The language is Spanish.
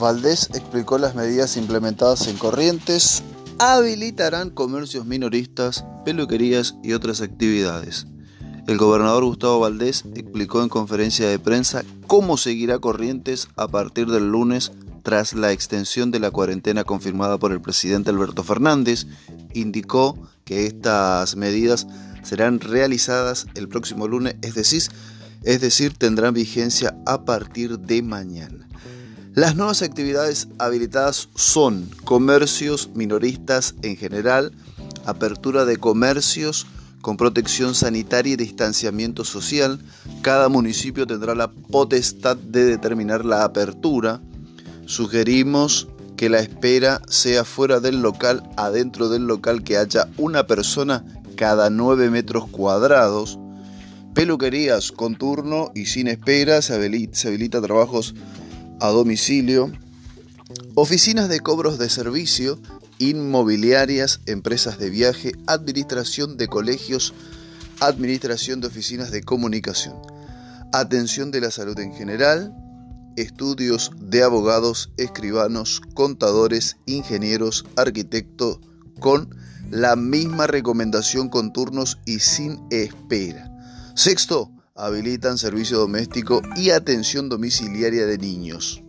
Valdés explicó las medidas implementadas en Corrientes, habilitarán comercios minoristas, peluquerías y otras actividades. El gobernador Gustavo Valdés explicó en conferencia de prensa cómo seguirá Corrientes a partir del lunes tras la extensión de la cuarentena confirmada por el presidente Alberto Fernández. Indicó que estas medidas serán realizadas el próximo lunes, es decir, es decir, tendrán vigencia a partir de mañana. Las nuevas actividades habilitadas son comercios minoristas en general, apertura de comercios con protección sanitaria y distanciamiento social. Cada municipio tendrá la potestad de determinar la apertura. Sugerimos que la espera sea fuera del local, adentro del local que haya una persona cada 9 metros cuadrados. Peluquerías con turno y sin espera, se habilita, se habilita trabajos a domicilio, oficinas de cobros de servicio, inmobiliarias, empresas de viaje, administración de colegios, administración de oficinas de comunicación, atención de la salud en general, estudios de abogados, escribanos, contadores, ingenieros, arquitectos, con la misma recomendación con turnos y sin espera. Sexto, habilitan servicio doméstico y atención domiciliaria de niños.